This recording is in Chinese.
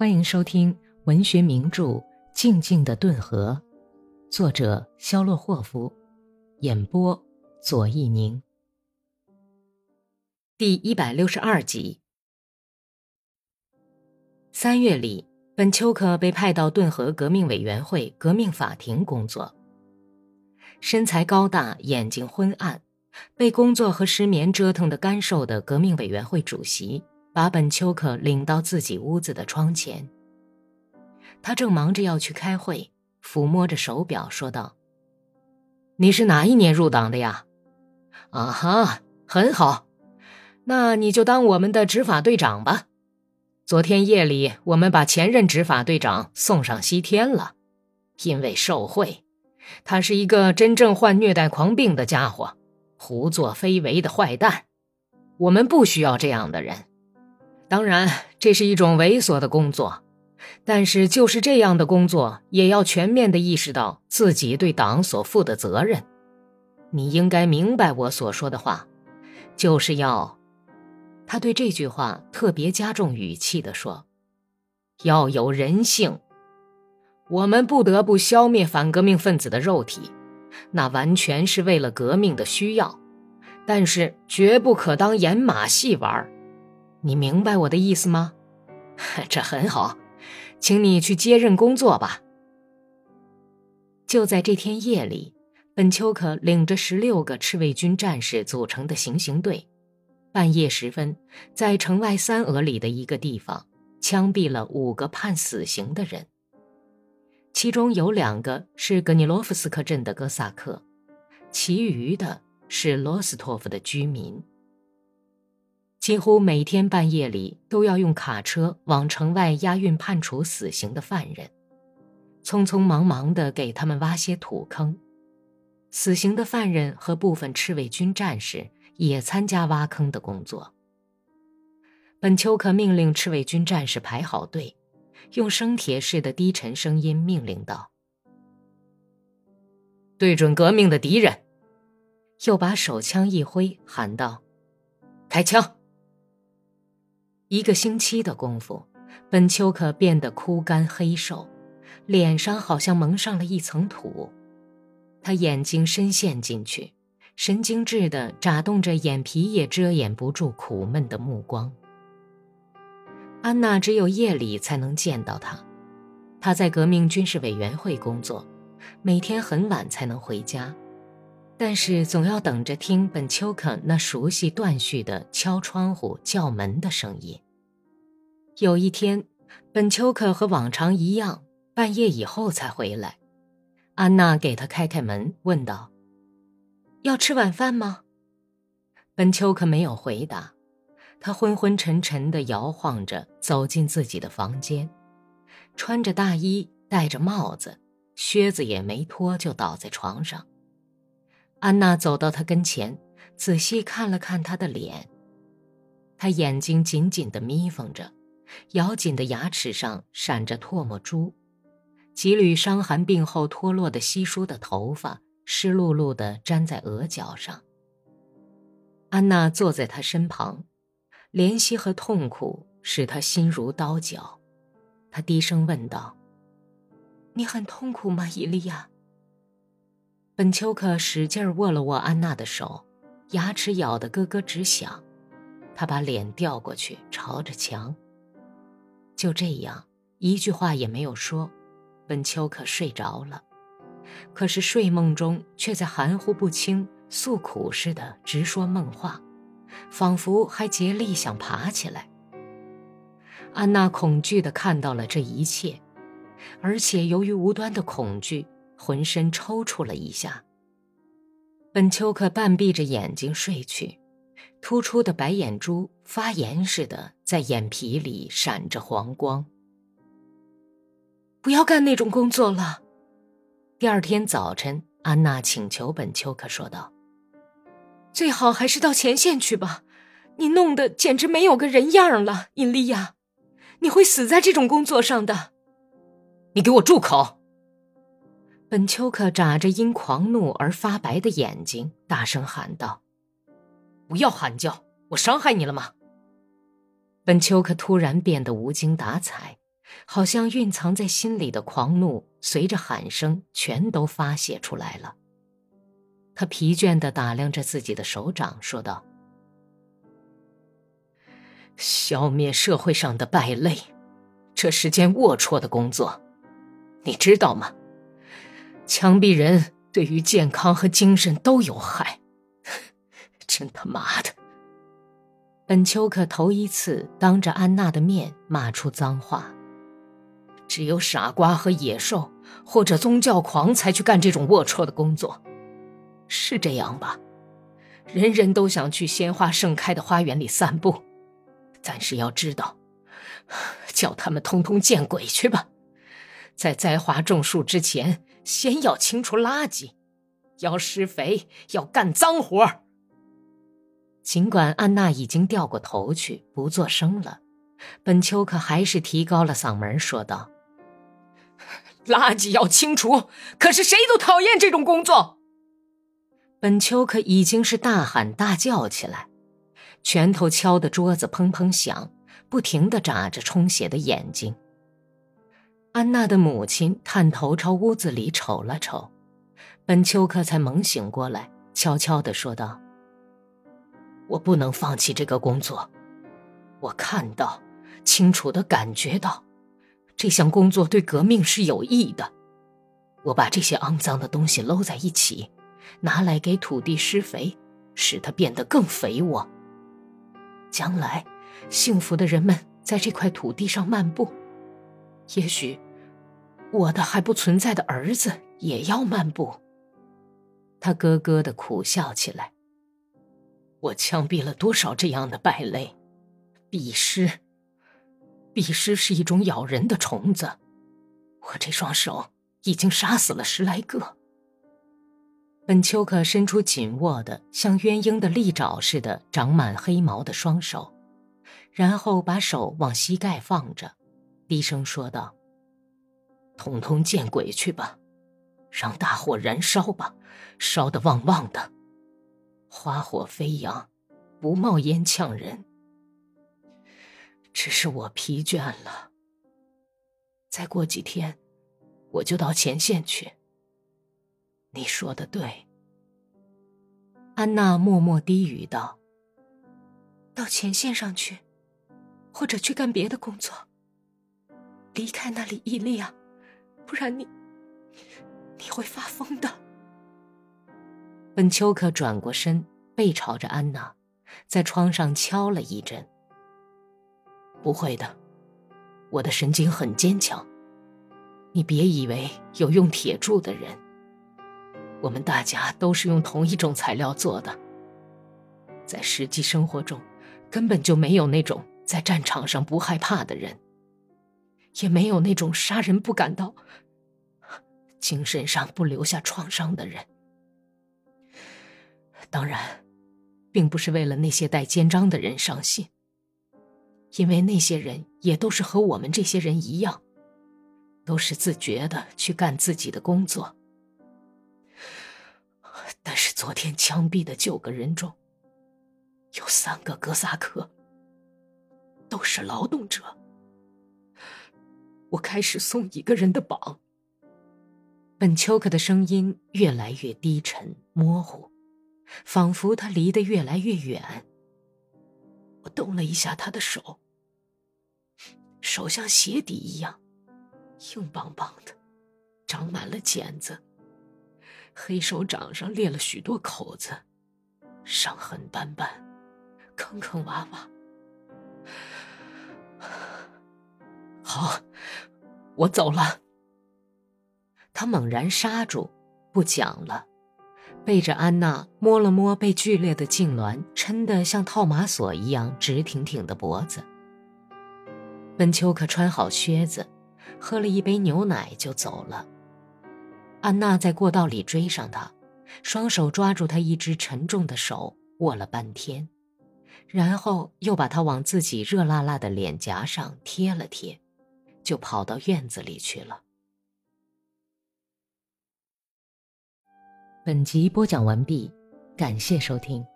欢迎收听文学名著《静静的顿河》，作者肖洛霍夫，演播左一宁。第一百六十二集。三月里，本丘克被派到顿河革命委员会革命法庭工作。身材高大、眼睛昏暗、被工作和失眠折腾得干瘦的革命委员会主席。把本丘克领到自己屋子的窗前。他正忙着要去开会，抚摸着手表说道：“你是哪一年入党的呀？啊哈，很好，那你就当我们的执法队长吧。昨天夜里，我们把前任执法队长送上西天了，因为受贿。他是一个真正患虐待狂病的家伙，胡作非为的坏蛋。我们不需要这样的人。”当然，这是一种猥琐的工作，但是就是这样的工作，也要全面的意识到自己对党所负的责任。你应该明白我所说的话，就是要……他对这句话特别加重语气的说：“要有人性。我们不得不消灭反革命分子的肉体，那完全是为了革命的需要，但是绝不可当演马戏玩。”你明白我的意思吗？这很好，请你去接任工作吧。就在这天夜里，本丘克领着十六个赤卫军战士组成的行刑队，半夜时分，在城外三俄里的一个地方枪毙了五个判死刑的人，其中有两个是格尼洛夫斯克镇的哥萨克，其余的是罗斯托夫的居民。几乎每天半夜里都要用卡车往城外押运判处死刑的犯人，匆匆忙忙地给他们挖些土坑。死刑的犯人和部分赤卫军战士也参加挖坑的工作。本丘克命令赤卫军战士排好队，用生铁似的低沉声音命令道：“对准革命的敌人！”又把手枪一挥，喊道：“开枪！”一个星期的功夫，本丘克变得枯干黑瘦，脸上好像蒙上了一层土。他眼睛深陷进去，神经质的眨动着眼皮，也遮掩不住苦闷的目光。安娜只有夜里才能见到他，他在革命军事委员会工作，每天很晚才能回家，但是总要等着听本丘克那熟悉断续的敲窗户、叫门的声音。有一天，本丘克和往常一样，半夜以后才回来。安娜给他开开门，问道：“要吃晚饭吗？”本丘克没有回答，他昏昏沉沉地摇晃着走进自己的房间，穿着大衣，戴着帽子，靴子也没脱，就倒在床上。安娜走到他跟前，仔细看了看他的脸，他眼睛紧紧地眯缝着。咬紧的牙齿上闪着唾沫珠，几缕伤寒病后脱落的稀疏的头发湿漉漉的粘在额角上。安娜坐在他身旁，怜惜和痛苦使他心如刀绞。他低声问道：“你很痛苦吗，伊利亚？”本丘克使劲握了握安娜的手，牙齿咬得咯咯直响。他把脸调过去，朝着墙。就这样，一句话也没有说，本丘克睡着了。可是睡梦中却在含糊不清、诉苦似的直说梦话，仿佛还竭力想爬起来。安娜恐惧地看到了这一切，而且由于无端的恐惧，浑身抽搐了一下。本丘克半闭着眼睛睡去。突出的白眼珠发炎似的在眼皮里闪着黄光。不要干那种工作了。第二天早晨，安娜请求本丘克说道：“最好还是到前线去吧，你弄得简直没有个人样了，尹利亚，你会死在这种工作上的。”你给我住口！本丘克眨着因狂怒而发白的眼睛，大声喊道。不要喊叫！我伤害你了吗？本丘克突然变得无精打采，好像蕴藏在心里的狂怒，随着喊声全都发泄出来了。他疲倦地打量着自己的手掌，说道：“消灭社会上的败类，这是件龌龊的工作，你知道吗？枪毙人对于健康和精神都有害，真他妈的！”本丘克头一次当着安娜的面骂出脏话。只有傻瓜和野兽，或者宗教狂才去干这种龌龊的工作，是这样吧？人人都想去鲜花盛开的花园里散步，但是要知道，叫他们通通见鬼去吧！在栽花种树之前，先要清除垃圾，要施肥，要干脏活尽管安娜已经掉过头去，不作声了，本丘可还是提高了嗓门说道。垃圾要清除，可是谁都讨厌这种工作。本丘可已经是大喊大叫起来，拳头敲的桌子砰砰响，不停的眨着充血的眼睛。安娜的母亲探头朝屋子里瞅了瞅，本丘克才猛醒过来，悄悄的说道：“我不能放弃这个工作，我看到，清楚的感觉到。”这项工作对革命是有益的。我把这些肮脏的东西搂在一起，拿来给土地施肥，使它变得更肥沃。将来，幸福的人们在这块土地上漫步。也许，我的还不存在的儿子也要漫步。他咯咯的苦笑起来。我枪毙了多少这样的败类，鄙视。壁虱是一种咬人的虫子，我这双手已经杀死了十来个。本丘克伸出紧握的像鸳鸯的利爪似的长满黑毛的双手，然后把手往膝盖放着，低声说道：“通通见鬼去吧，让大火燃烧吧，烧得旺旺的，花火飞扬，不冒烟呛人。”只是我疲倦了。再过几天，我就到前线去。你说的对。安娜默默低语道：“到前线上去，或者去干别的工作。离开那里，伊利亚，不然你你会发疯的。”本丘克转过身，背朝着安娜，在窗上敲了一阵。不会的，我的神经很坚强。你别以为有用铁铸的人，我们大家都是用同一种材料做的。在实际生活中，根本就没有那种在战场上不害怕的人，也没有那种杀人不感到精神上不留下创伤的人。当然，并不是为了那些带肩章的人伤心。因为那些人也都是和我们这些人一样，都是自觉的去干自己的工作。但是昨天枪毙的九个人中，有三个哥萨克，都是劳动者。我开始松一个人的绑。本丘克的声音越来越低沉模糊，仿佛他离得越来越远。我动了一下他的手，手像鞋底一样硬邦邦的，长满了茧子，黑手掌上裂了许多口子，伤痕斑斑，坑坑洼洼。好，我走了。他猛然刹住，不讲了。背着安娜摸了摸被剧烈的痉挛抻得像套马索一样直挺挺的脖子。本丘克穿好靴子，喝了一杯牛奶就走了。安娜在过道里追上他，双手抓住他一只沉重的手握了半天，然后又把他往自己热辣辣的脸颊上贴了贴，就跑到院子里去了。本集播讲完毕，感谢收听。